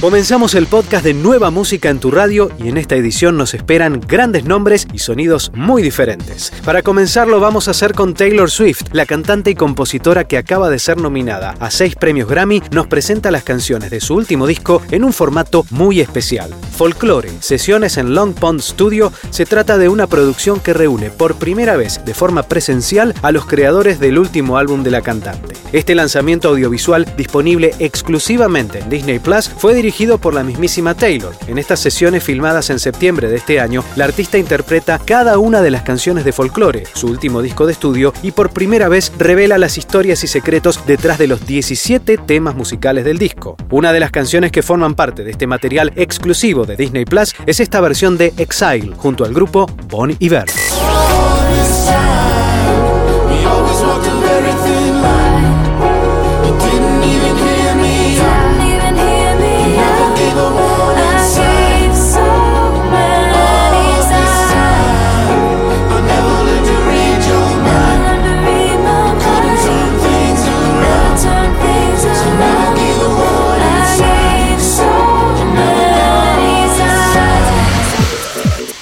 Comenzamos el podcast de Nueva Música en tu radio y en esta edición nos esperan grandes nombres y sonidos muy diferentes. Para comenzarlo vamos a hacer con Taylor Swift, la cantante y compositora que acaba de ser nominada a seis premios Grammy, nos presenta las canciones de su último disco en un formato muy especial. Folklore, sesiones en Long Pond Studio, se trata de una producción que reúne por primera vez de forma presencial a los creadores del último álbum de la cantante. Este lanzamiento audiovisual, disponible exclusivamente en Disney Plus, fue dirigido por la mismísima Taylor. En estas sesiones filmadas en septiembre de este año, la artista interpreta cada una de las canciones de Folklore, su último disco de estudio, y por primera vez revela las historias y secretos detrás de los 17 temas musicales del disco. Una de las canciones que forman parte de este material exclusivo de Disney Plus es esta versión de Exile, junto al grupo Bon Iver.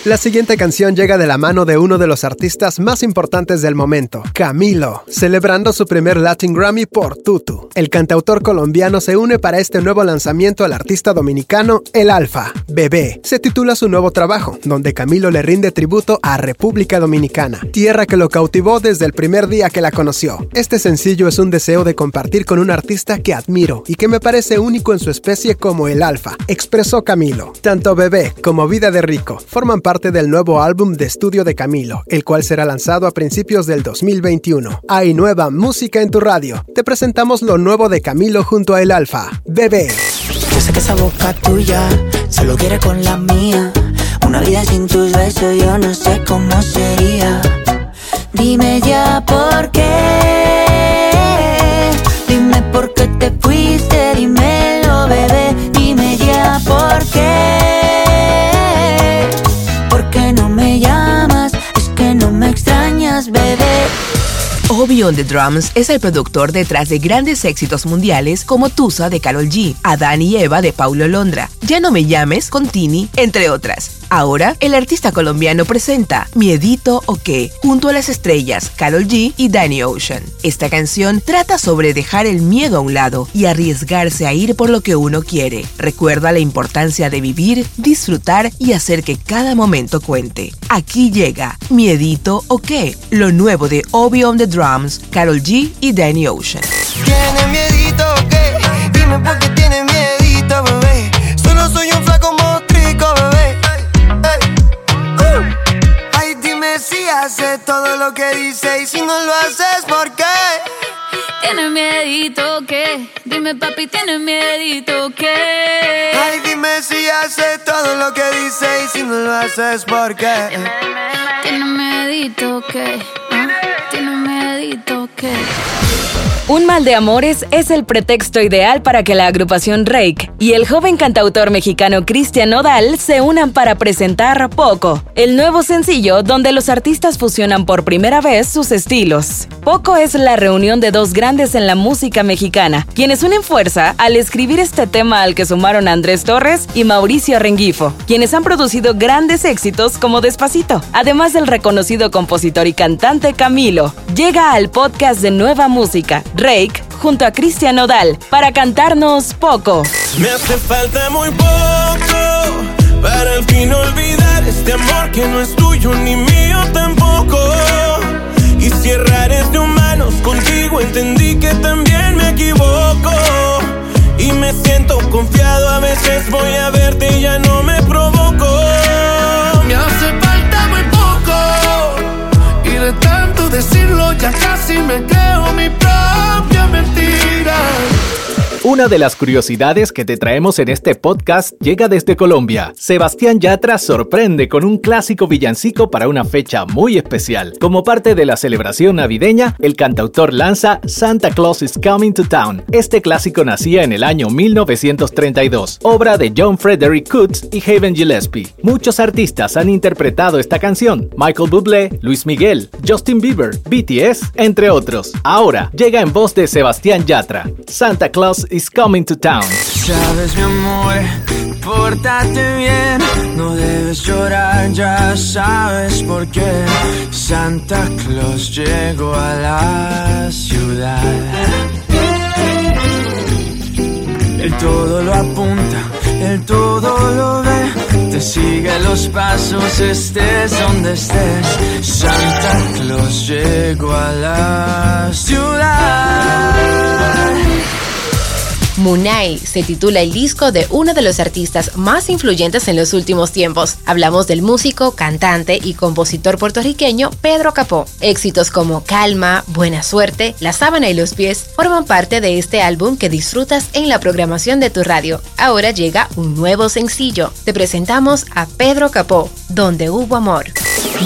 La siguiente canción llega de la mano de uno de los artistas más importantes del momento, Camilo, celebrando su primer Latin Grammy por Tutu. El cantautor colombiano se une para este nuevo lanzamiento al artista dominicano El Alfa, Bebé. Se titula su nuevo trabajo, donde Camilo le rinde tributo a República Dominicana, tierra que lo cautivó desde el primer día que la conoció. Este sencillo es un deseo de compartir con un artista que admiro y que me parece único en su especie como El Alfa, expresó Camilo. Tanto Bebé como Vida de Rico forman parte del nuevo álbum de estudio de Camilo, el cual será lanzado a principios del 2021. Hay nueva música en tu radio. Te presentamos lo nuevo de Camilo junto a El Alfa. Bebé. Yo sé que esa boca tuya solo quiere con la mía. Una vida sin tus besos yo no sé cómo sería. Obi on the Drums es el productor detrás de grandes éxitos mundiales como Tusa de Carol G, Adán y Eva de Paulo Londra, Ya no me llames con Tini, entre otras. Ahora, el artista colombiano presenta Miedito o qué, junto a las estrellas Carol G y Danny Ocean. Esta canción trata sobre dejar el miedo a un lado y arriesgarse a ir por lo que uno quiere. Recuerda la importancia de vivir, disfrutar y hacer que cada momento cuente. Aquí llega Miedito o qué, lo nuevo de Obi on the Drums, Carol G y Danny Ocean. Dime papi, ¿tiene miedito qué? Ay, dime si hace todo lo que dice y si no lo haces, ¿por qué? Tiene miedito qué? ¿Ah? Tiene miedito qué? Un mal de amores es el pretexto ideal para que la agrupación Rake y el joven cantautor mexicano Cristian Nodal se unan para presentar Poco, el nuevo sencillo donde los artistas fusionan por primera vez sus estilos. Poco es la reunión de dos grandes en la música mexicana, quienes unen fuerza al escribir este tema al que sumaron Andrés Torres y Mauricio Rengifo, quienes han producido grandes éxitos como Despacito, además del reconocido compositor y cantante Camilo. Llega al podcast de Nueva Música Drake junto a Cristian Nodal para cantarnos poco. Me hace falta muy poco para al fin olvidar este amor que no es tuyo ni mío tampoco. Y si errar es de humanos, contigo entendí que también me equivoco. Y me siento confiado, a veces voy a verte y ya no me provoco. Me hace falta muy poco. Y de tanto decirlo ya casi me creo mi mentira. Una de las curiosidades que te traemos en este podcast llega desde Colombia. Sebastián Yatra sorprende con un clásico villancico para una fecha muy especial. Como parte de la celebración navideña, el cantautor lanza Santa Claus is Coming to Town. Este clásico nacía en el año 1932, obra de John Frederick Coots y Haven Gillespie. Muchos artistas han interpretado esta canción: Michael Bublé, Luis Miguel, Justin Bieber, BTS, entre otros. Ahora llega en voz de Sebastián Yatra. Santa Claus is coming to town. Sabes, mi amor, pórtate bien. No debes llorar, ya sabes por qué. Santa Claus llegó a la ciudad. El todo lo apunta, el todo lo ve. Te sigue los pasos, estés donde estés. Santa Claus llegó a la ciudad. Munay se titula el disco de uno de los artistas más influyentes en los últimos tiempos. Hablamos del músico, cantante y compositor puertorriqueño Pedro Capó. Éxitos como Calma, Buena Suerte, La Sábana y los Pies forman parte de este álbum que disfrutas en la programación de tu radio. Ahora llega un nuevo sencillo. Te presentamos a Pedro Capó, Donde hubo amor.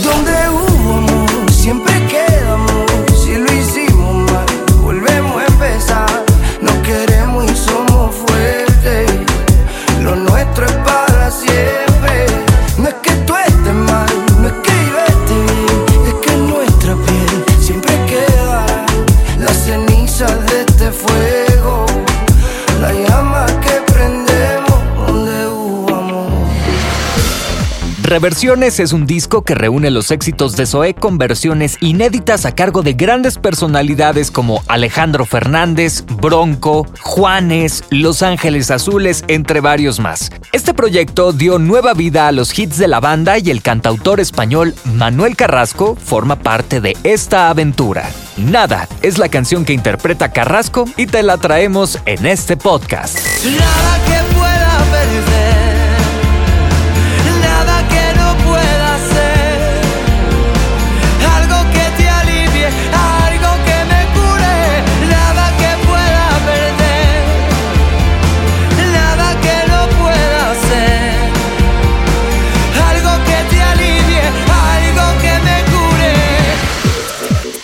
Donde hubo amor, siempre queda Reversiones es un disco que reúne los éxitos de Zoé con versiones inéditas a cargo de grandes personalidades como Alejandro Fernández, Bronco, Juanes, Los Ángeles Azules, entre varios más. Este proyecto dio nueva vida a los hits de la banda y el cantautor español Manuel Carrasco forma parte de esta aventura. Nada es la canción que interpreta Carrasco y te la traemos en este podcast.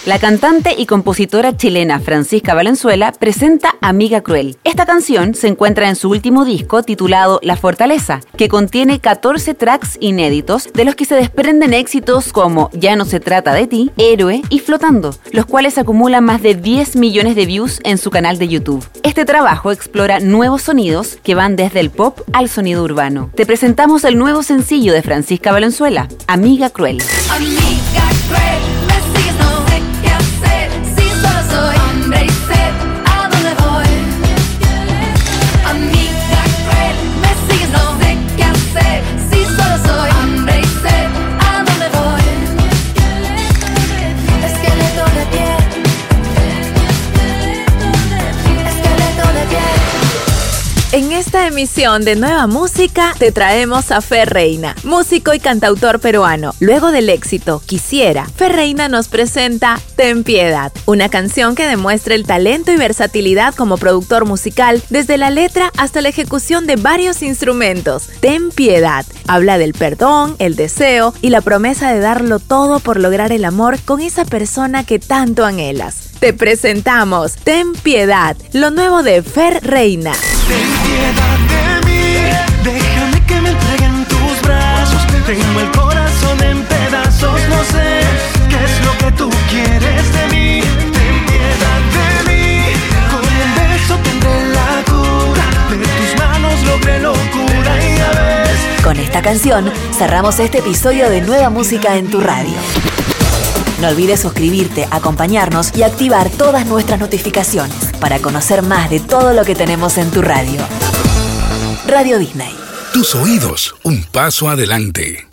La cantante y compositora chilena Francisca Valenzuela presenta Amiga Cruel. Esta canción se encuentra en su último disco titulado La Fortaleza, que contiene 14 tracks inéditos de los que se desprenden éxitos como Ya no se trata de ti, Héroe y Flotando, los cuales acumulan más de 10 millones de views en su canal de YouTube. Este trabajo explora nuevos sonidos que van desde el pop al sonido urbano. Te presentamos el nuevo sencillo de Francisca Valenzuela, Amiga Cruel. Amiga cruel, En esta emisión de Nueva Música te traemos a Fer Reina, músico y cantautor peruano. Luego del éxito Quisiera, Fer Reina nos presenta Ten Piedad, una canción que demuestra el talento y versatilidad como productor musical desde la letra hasta la ejecución de varios instrumentos. Ten Piedad habla del perdón, el deseo y la promesa de darlo todo por lograr el amor con esa persona que tanto anhelas. Te presentamos Ten Piedad, lo nuevo de Fer Reina. Piedad de mí. Déjame que me entreguen tus brazos. Tengo el corazón en pedazos. No sé qué es lo que tú quieres de mí. Ten piedad de mí. Con un beso tendré la cura. De tus manos logré locura y a veces. Con esta canción cerramos este episodio de Nueva Música en tu radio. No olvides suscribirte, acompañarnos y activar todas nuestras notificaciones para conocer más de todo lo que tenemos en tu radio. Radio Disney. Tus oídos, un paso adelante.